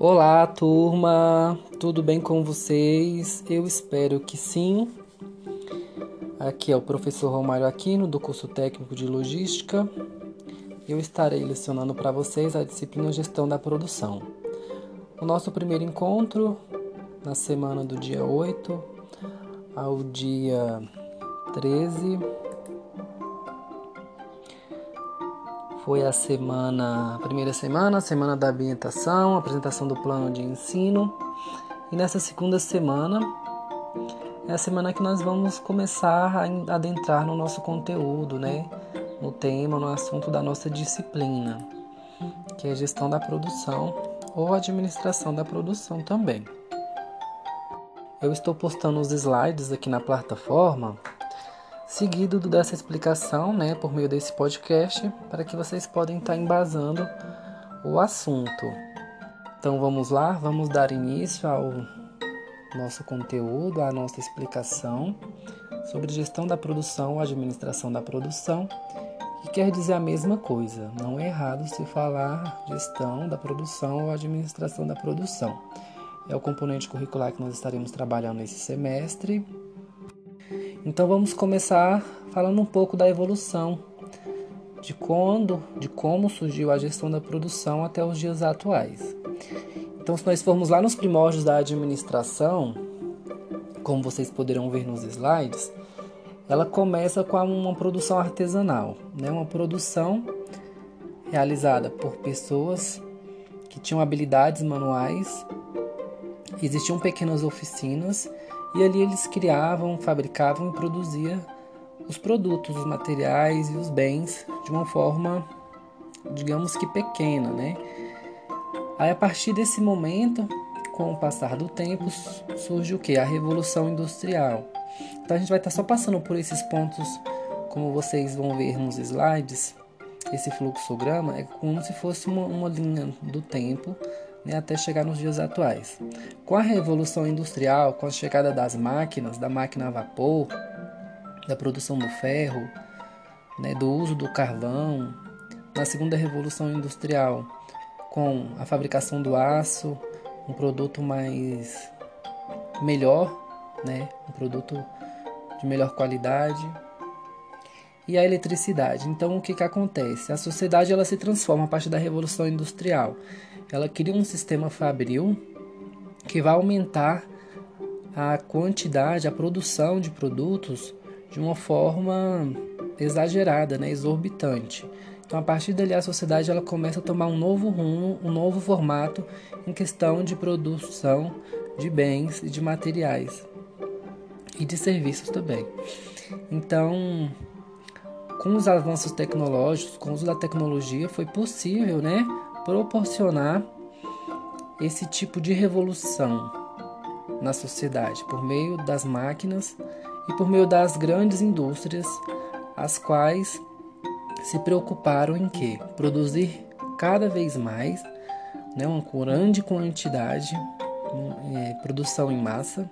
Olá, turma! Tudo bem com vocês? Eu espero que sim. Aqui é o professor Romário Aquino, do curso técnico de logística. Eu estarei lecionando para vocês a disciplina Gestão da Produção. O nosso primeiro encontro, na semana do dia 8 ao dia 13, foi a semana, a primeira semana, a semana da ambientação, apresentação do plano de ensino. E nessa segunda semana é a semana que nós vamos começar a adentrar no nosso conteúdo, né? No tema, no assunto da nossa disciplina, que é gestão da produção ou administração da produção também. Eu estou postando os slides aqui na plataforma seguido dessa explicação, né, por meio desse podcast, para que vocês podem estar embasando o assunto. Então vamos lá, vamos dar início ao nosso conteúdo, à nossa explicação sobre gestão da produção administração da produção, que quer dizer a mesma coisa. Não é errado se falar gestão da produção ou administração da produção. É o componente curricular que nós estaremos trabalhando nesse semestre então vamos começar falando um pouco da evolução, de quando, de como surgiu a gestão da produção até os dias atuais. Então, se nós formos lá nos primórdios da administração, como vocês poderão ver nos slides, ela começa com uma produção artesanal, né? uma produção realizada por pessoas que tinham habilidades manuais. Existiam pequenas oficinas e ali eles criavam, fabricavam e produziam os produtos, os materiais e os bens de uma forma, digamos que pequena, né? Aí a partir desse momento, com o passar do tempo, surge o que? A revolução industrial. Então a gente vai estar só passando por esses pontos, como vocês vão ver nos slides. Esse fluxograma é como se fosse uma, uma linha do tempo né, até chegar nos dias atuais. Com a revolução industrial, com a chegada das máquinas, da máquina a vapor, da produção do ferro, né, do uso do carvão, na segunda revolução industrial, com a fabricação do aço, um produto mais melhor, né, um produto de melhor qualidade e a eletricidade. Então, o que, que acontece? A sociedade ela se transforma a partir da Revolução Industrial ela cria um sistema fabril que vai aumentar a quantidade, a produção de produtos de uma forma exagerada, né, exorbitante. Então, a partir dali, a sociedade ela começa a tomar um novo rumo, um novo formato em questão de produção de bens e de materiais e de serviços também. Então, com os avanços tecnológicos, com o uso da tecnologia, foi possível, né, proporcionar esse tipo de revolução na sociedade por meio das máquinas e por meio das grandes indústrias, as quais se preocuparam em que produzir cada vez mais, né, uma grande quantidade, é, produção em massa,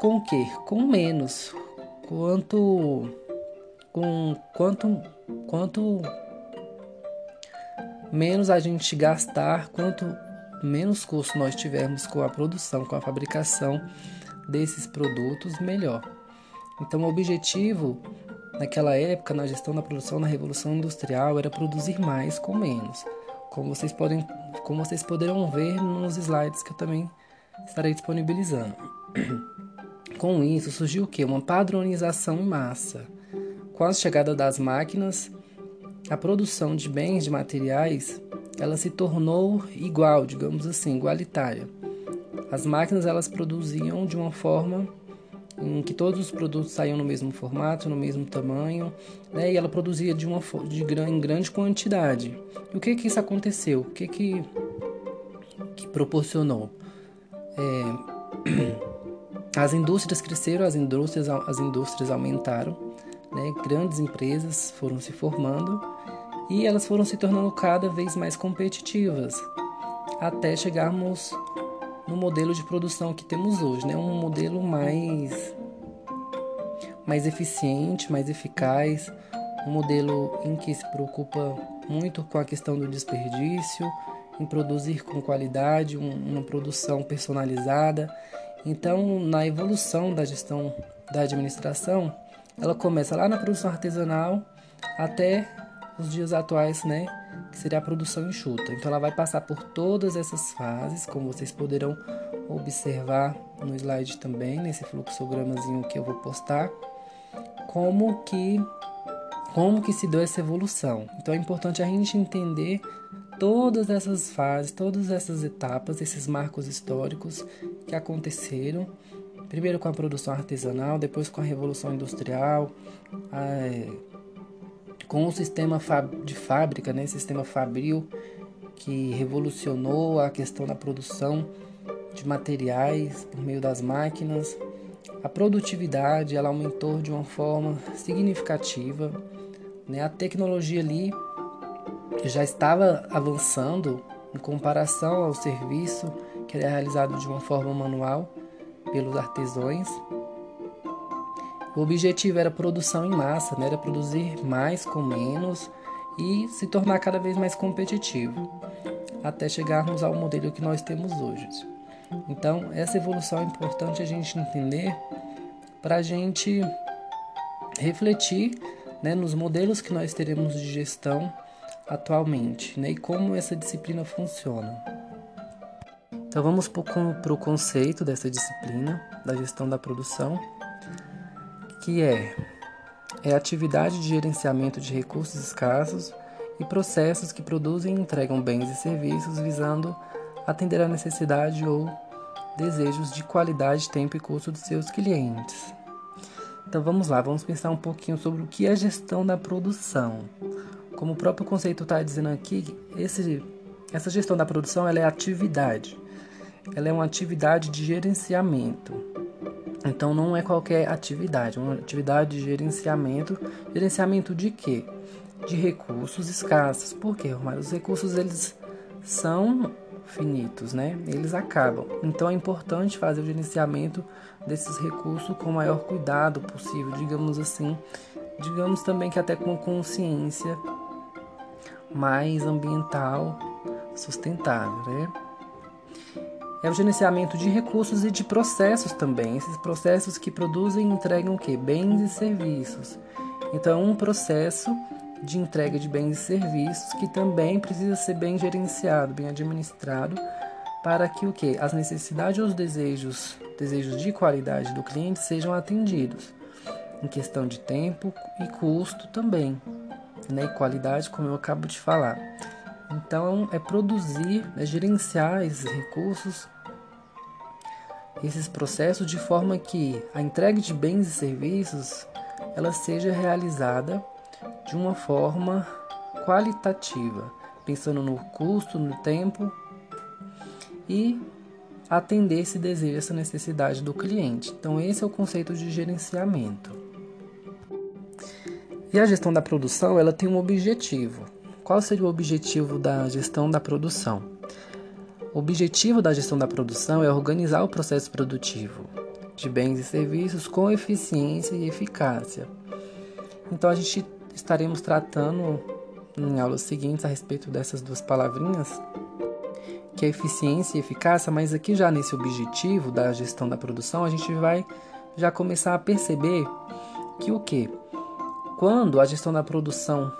com que? Com menos, quanto com quanto quanto menos a gente gastar, quanto menos custo nós tivermos com a produção, com a fabricação desses produtos, melhor. Então, o objetivo naquela época, na gestão da produção, na revolução industrial, era produzir mais com menos. Como vocês podem, como vocês poderão ver nos slides que eu também estarei disponibilizando. Com isso surgiu o que? Uma padronização em massa. Com a chegada das máquinas, a produção de bens, de materiais, ela se tornou igual, digamos assim, igualitária. As máquinas elas produziam de uma forma em que todos os produtos saíam no mesmo formato, no mesmo tamanho, né? e ela produzia de uma de em grande quantidade. E o que que isso aconteceu? O que que, que proporcionou? É, as indústrias cresceram, as indústrias, as indústrias aumentaram, né? grandes empresas foram se formando e elas foram se tornando cada vez mais competitivas, até chegarmos no modelo de produção que temos hoje, né? um modelo mais, mais eficiente, mais eficaz, um modelo em que se preocupa muito com a questão do desperdício, em produzir com qualidade, um, uma produção personalizada. Então, na evolução da gestão da administração, ela começa lá na produção artesanal até os dias atuais, né, que seria a produção enxuta. Então, ela vai passar por todas essas fases, como vocês poderão observar no slide também, nesse fluxogramazinho que eu vou postar, como que como que se deu essa evolução. Então é importante a gente entender todas essas fases, todas essas etapas, esses marcos históricos que aconteceram, primeiro com a produção artesanal, depois com a revolução industrial, com o sistema de fábrica, né, sistema fabril que revolucionou a questão da produção de materiais por meio das máquinas. A produtividade ela aumentou de uma forma significativa, né? A tecnologia ali já estava avançando em comparação ao serviço que era realizado de uma forma manual pelos artesãos. O objetivo era produção em massa, né? era produzir mais com menos e se tornar cada vez mais competitivo, até chegarmos ao modelo que nós temos hoje. Então, essa evolução é importante a gente entender para a gente refletir né, nos modelos que nós teremos de gestão atualmente né, e como essa disciplina funciona. Então, vamos para o conceito dessa disciplina da gestão da produção, que é, é a atividade de gerenciamento de recursos escassos e processos que produzem e entregam bens e serviços visando atender à necessidade ou desejos de qualidade, tempo e custo dos seus clientes. Então vamos lá, vamos pensar um pouquinho sobre o que é gestão da produção. Como o próprio conceito está dizendo aqui, esse, essa gestão da produção é atividade. Ela é uma atividade de gerenciamento. Então não é qualquer atividade, é uma atividade de gerenciamento. Gerenciamento de quê? De recursos escassos. Por quê, Romário? Os recursos eles são finitos, né? Eles acabam. Então é importante fazer o gerenciamento desses recursos com o maior cuidado possível, digamos assim. Digamos também que até com consciência mais ambiental sustentável, né? É o gerenciamento de recursos e de processos também. Esses processos que produzem e entregam o quê? Bens e serviços. Então, um processo de entrega de bens e serviços que também precisa ser bem gerenciado, bem administrado, para que o que as necessidades ou os desejos, desejos de qualidade do cliente sejam atendidos, em questão de tempo e custo também, né? E qualidade, como eu acabo de falar. Então, é produzir, é gerenciar esses recursos, esses processos de forma que a entrega de bens e serviços ela seja realizada de uma forma qualitativa, pensando no custo, no tempo e atender esse desejo, essa necessidade do cliente. Então, esse é o conceito de gerenciamento. E a gestão da produção, ela tem um objetivo. Qual seria o objetivo da gestão da produção? O objetivo da gestão da produção é organizar o processo produtivo de bens e serviços com eficiência e eficácia. Então a gente estaremos tratando em aulas seguintes a respeito dessas duas palavrinhas, que é eficiência e eficácia, mas aqui já nesse objetivo da gestão da produção, a gente vai já começar a perceber que o que? Quando a gestão da produção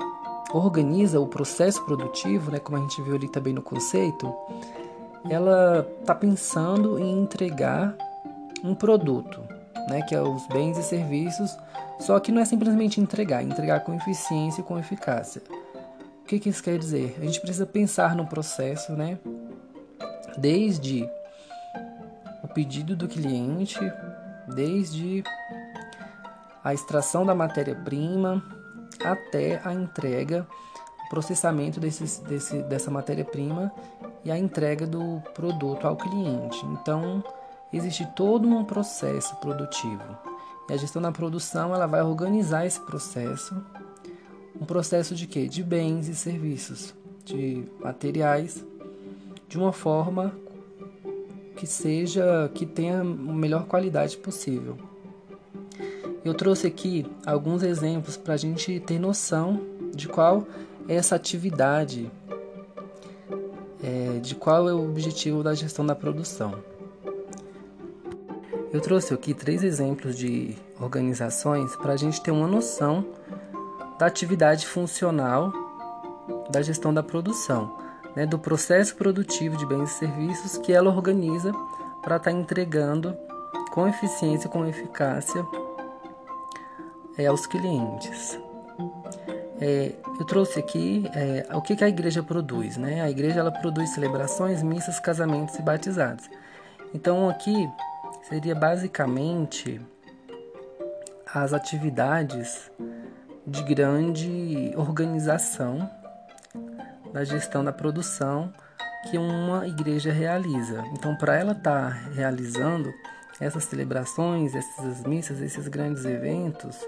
organiza o processo produtivo, né, como a gente viu ali também no conceito, ela está pensando em entregar um produto, né, que é os bens e serviços só que não é simplesmente entregar, é entregar com eficiência e com eficácia. O que, que isso quer dizer? A gente precisa pensar no processo, né? Desde o pedido do cliente, desde a extração da matéria-prima até a entrega, o processamento desse, desse, dessa matéria-prima e a entrega do produto ao cliente. Então, existe todo um processo produtivo. E a gestão da produção ela vai organizar esse processo, um processo de quê? De bens e serviços, de materiais, de uma forma que seja que tenha a melhor qualidade possível. Eu trouxe aqui alguns exemplos para a gente ter noção de qual é essa atividade é, de qual é o objetivo da gestão da produção. Eu trouxe aqui três exemplos de organizações para a gente ter uma noção da atividade funcional da gestão da produção, né, do processo produtivo de bens e serviços que ela organiza para estar tá entregando com eficiência e com eficácia é, aos clientes. É, eu trouxe aqui é, o que, que, a igreja produz. Né? A igreja ela produz celebrações, missas, casamentos e batizados. Então aqui seria basicamente as atividades de grande organização da gestão da produção que uma igreja realiza. Então, para ela estar tá realizando essas celebrações, essas missas, esses grandes eventos,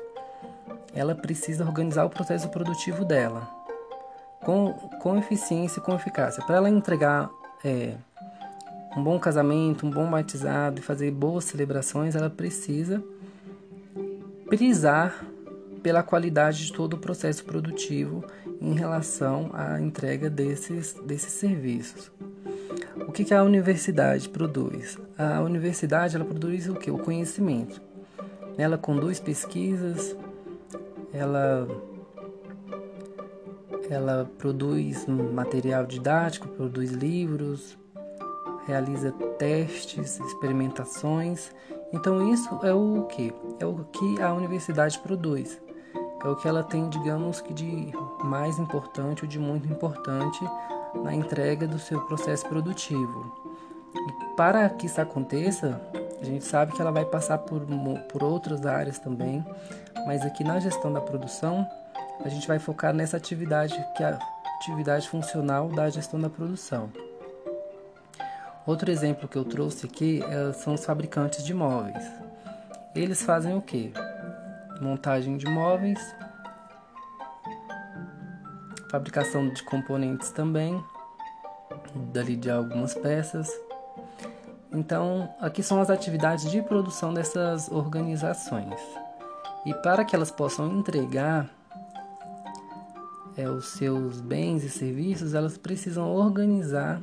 ela precisa organizar o processo produtivo dela com, com eficiência e com eficácia. Para ela entregar é, um bom casamento, um bom batizado e fazer boas celebrações, ela precisa prisar pela qualidade de todo o processo produtivo em relação à entrega desses, desses serviços. O que, que a universidade produz? A universidade ela produz o que? O conhecimento. Ela conduz pesquisas, ela ela produz material didático, produz livros, realiza testes, experimentações. Então isso é o que? É o que a universidade produz. É o que ela tem, digamos que de mais importante ou de muito importante na entrega do seu processo produtivo. E para que isso aconteça, a gente sabe que ela vai passar por, por outras áreas também, mas aqui na gestão da produção, a gente vai focar nessa atividade que é a atividade funcional da gestão da produção. Outro exemplo que eu trouxe aqui é, são os fabricantes de móveis. Eles fazem o que? Montagem de móveis, fabricação de componentes também, dali de algumas peças. Então, aqui são as atividades de produção dessas organizações. E para que elas possam entregar é, os seus bens e serviços, elas precisam organizar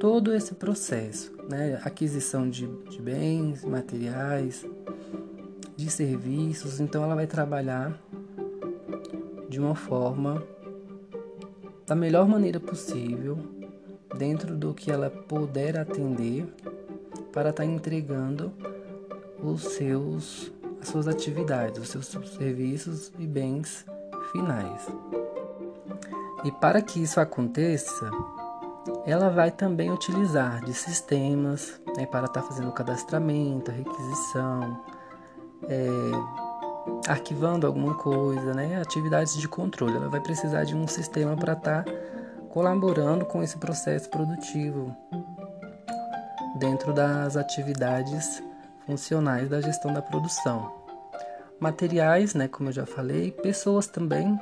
todo esse processo, né? aquisição de, de bens, materiais, de serviços. Então, ela vai trabalhar de uma forma da melhor maneira possível, dentro do que ela puder atender, para estar tá entregando os seus as suas atividades, os seus serviços e bens finais. E para que isso aconteça, ela vai também utilizar de sistemas né, para estar tá fazendo cadastramento, requisição, é, arquivando alguma coisa, né, atividades de controle. Ela vai precisar de um sistema para estar tá colaborando com esse processo produtivo dentro das atividades funcionais da gestão da produção. Materiais, né, como eu já falei, pessoas também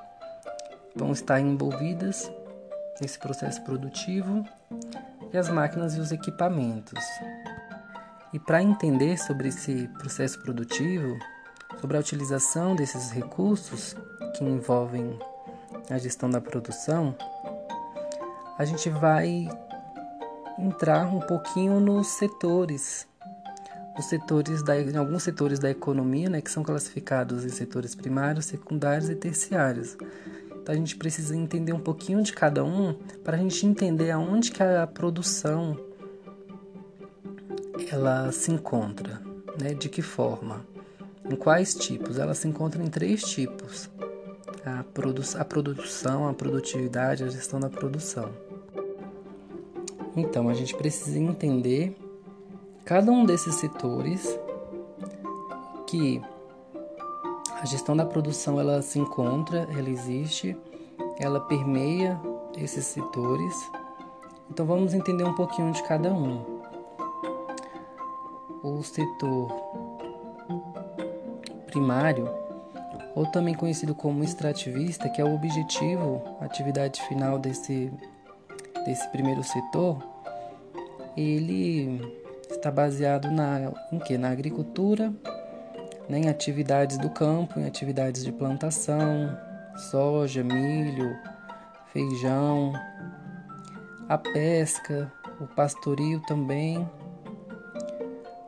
vão estar envolvidas nesse processo produtivo e as máquinas e os equipamentos. E para entender sobre esse processo produtivo, sobre a utilização desses recursos que envolvem a gestão da produção, a gente vai entrar um pouquinho nos setores os setores da, em alguns setores da economia, né, que são classificados em setores primários, secundários e terciários. Então a gente precisa entender um pouquinho de cada um para a gente entender aonde que a produção ela se encontra, né? De que forma? Em quais tipos? Ela se encontra em três tipos: a, produ a produção, a produtividade, a gestão da produção. Então a gente precisa entender cada um desses setores que a gestão da produção ela se encontra, ela existe, ela permeia esses setores. Então vamos entender um pouquinho de cada um. O setor primário, ou também conhecido como extrativista, que é o objetivo, a atividade final desse, desse primeiro setor, ele está baseado na, em quê? na agricultura, né, em atividades do campo, em atividades de plantação, soja, milho, feijão, a pesca, o pastorio também,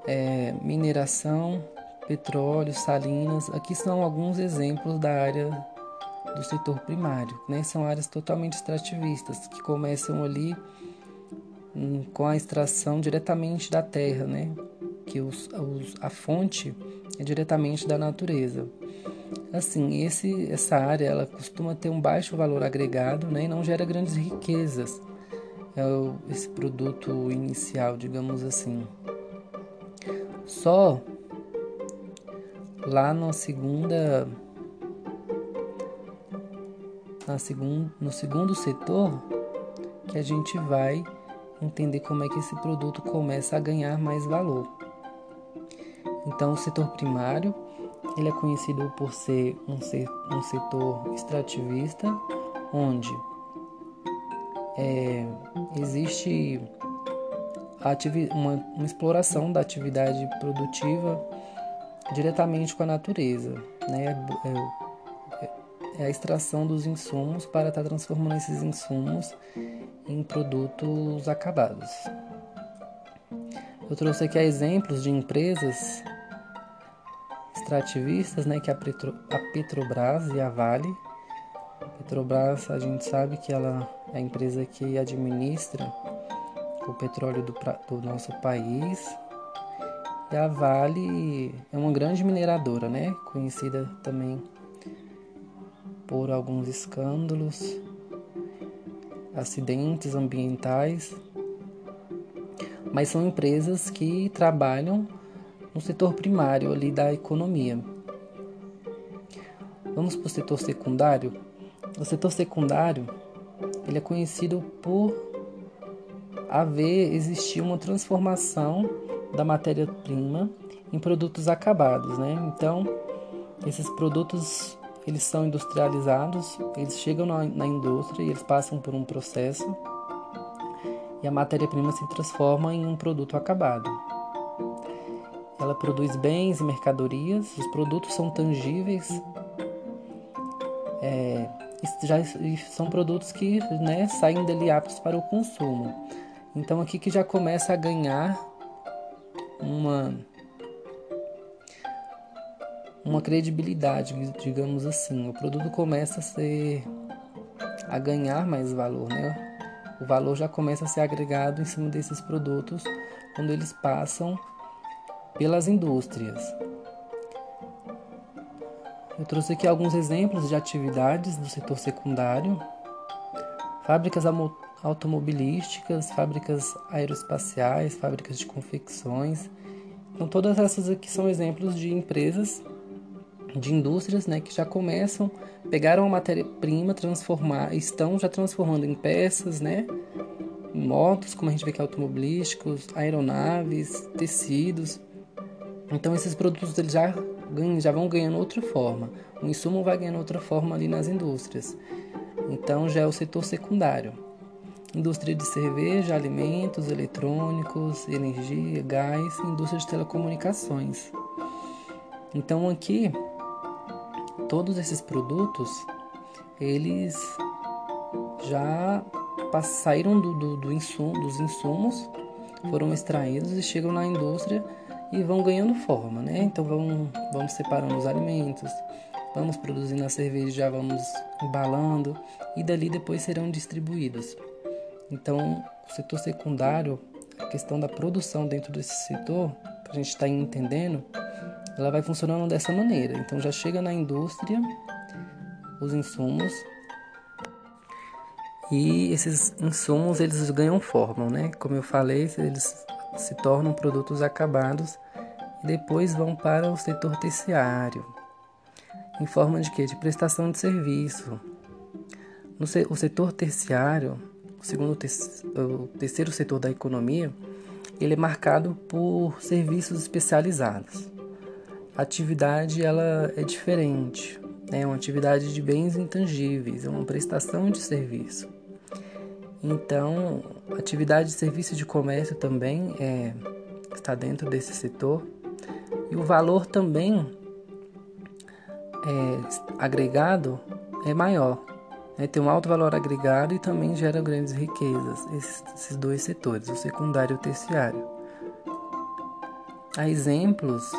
é, mineração, petróleo, salinas. Aqui são alguns exemplos da área do setor primário, né? São áreas totalmente extrativistas que começam ali com a extração diretamente da terra, né? Que os, os, a fonte é diretamente da natureza. Assim, esse, essa área ela costuma ter um baixo valor agregado, né? E não gera grandes riquezas. É o, esse produto inicial, digamos assim. Só lá na segunda na segundo, no segundo setor que a gente vai entender como é que esse produto começa a ganhar mais valor. Então, o setor primário ele é conhecido por ser um, um setor extrativista, onde é, existe uma, uma exploração da atividade produtiva diretamente com a natureza, né? É, é a extração dos insumos para estar tá transformando esses insumos em produtos acabados. Eu trouxe aqui exemplos de empresas extrativistas, né, que a, Petro, a Petrobras e a Vale. A Petrobras, a gente sabe que ela é a empresa que administra o petróleo do, do nosso país. E a Vale é uma grande mineradora, né? Conhecida também por alguns escândalos, acidentes ambientais, mas são empresas que trabalham no setor primário ali da economia. Vamos para o setor secundário. O setor secundário ele é conhecido por haver existir uma transformação da matéria-prima em produtos acabados, né? Então, esses produtos eles são industrializados, eles chegam na, na indústria e eles passam por um processo e a matéria-prima se transforma em um produto acabado. Ela produz bens e mercadorias, os produtos são tangíveis, é, já são produtos que né, saem dali aptos para o consumo. Então aqui que já começa a ganhar uma uma credibilidade, digamos assim. O produto começa a ser a ganhar mais valor, né? O valor já começa a ser agregado em cima desses produtos quando eles passam pelas indústrias. Eu trouxe aqui alguns exemplos de atividades do setor secundário. Fábricas automobilísticas, fábricas aeroespaciais, fábricas de confecções. Então todas essas aqui são exemplos de empresas, de indústrias, né, que já começam, pegaram a matéria-prima, transformar, estão já transformando em peças, né, motos, como a gente vê que é automobilísticos, aeronaves, tecidos. Então esses produtos eles já ganham, já vão ganhando outra forma. O insumo vai ganhando outra forma ali nas indústrias. Então já é o setor secundário indústria de cerveja, alimentos, eletrônicos, energia, gás, indústria de telecomunicações. Então aqui todos esses produtos eles já saíram do, do, do dos insumos, foram extraídos e chegam na indústria e vão ganhando forma, né? Então vamos, vamos separando os alimentos, vamos produzindo a cerveja, já vamos embalando e dali depois serão distribuídos. Então, o setor secundário, a questão da produção dentro desse setor, para a gente estar tá entendendo, ela vai funcionando dessa maneira. Então, já chega na indústria os insumos e esses insumos eles ganham forma, né? Como eu falei, eles se tornam produtos acabados e depois vão para o setor terciário, em forma de quê? De prestação de serviço. No se o setor terciário segundo o terceiro setor da economia, ele é marcado por serviços especializados. Atividade ela é diferente, né? é uma atividade de bens intangíveis, é uma prestação de serviço. Então, atividade de serviço de comércio também é, está dentro desse setor e o valor também é, agregado é maior, né, tem um alto valor agregado e também gera grandes riquezas, esses, esses dois setores, o secundário e o terciário. Há exemplos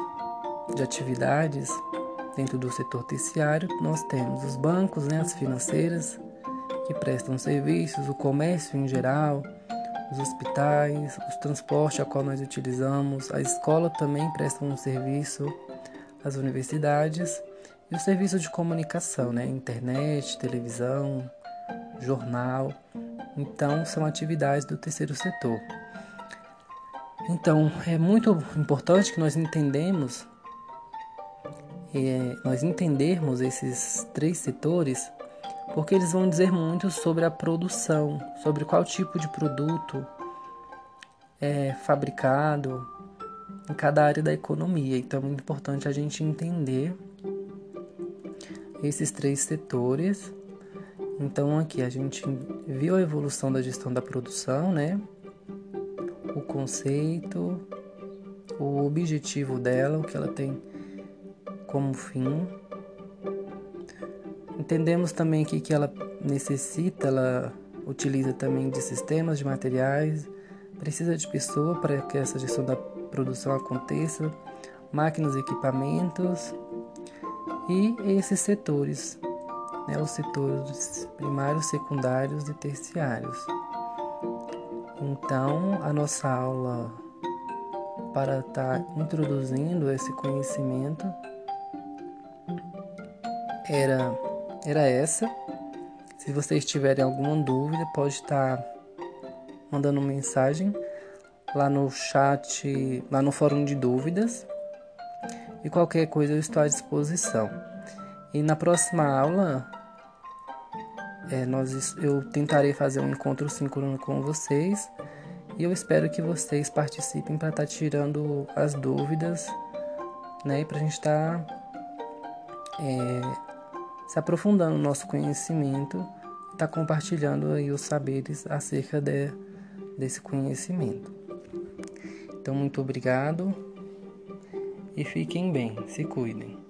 de atividades dentro do setor terciário, nós temos os bancos, né, as financeiras, que prestam serviços, o comércio em geral, os hospitais, os transportes a qual nós utilizamos, a escola também presta um serviço, as universidades e o serviço de comunicação, né? internet, televisão, jornal. Então, são atividades do terceiro setor. Então, é muito importante que nós entendemos, é, nós entendermos esses três setores porque eles vão dizer muito sobre a produção, sobre qual tipo de produto é fabricado em cada área da economia. Então é muito importante a gente entender esses três setores. Então aqui a gente viu a evolução da gestão da produção, né? O conceito, o objetivo dela, o que ela tem como fim. Entendemos também aqui que ela necessita, ela utiliza também de sistemas, de materiais, precisa de pessoa para que essa gestão da produção aconteça, máquinas, equipamentos. E esses setores, né, os setores primários, secundários e terciários. Então, a nossa aula para estar tá introduzindo esse conhecimento era era essa. Se vocês tiverem alguma dúvida, pode estar mandando mensagem lá no chat, lá no fórum de dúvidas. E qualquer coisa eu estou à disposição. E na próxima aula, é, nós, eu tentarei fazer um encontro síncrono com vocês. E eu espero que vocês participem para estar tá tirando as dúvidas, né? Para a gente estar tá, é, se aprofundando no nosso conhecimento, está compartilhando aí os saberes acerca de, desse conhecimento. Então, muito obrigado e fiquem bem, se cuidem.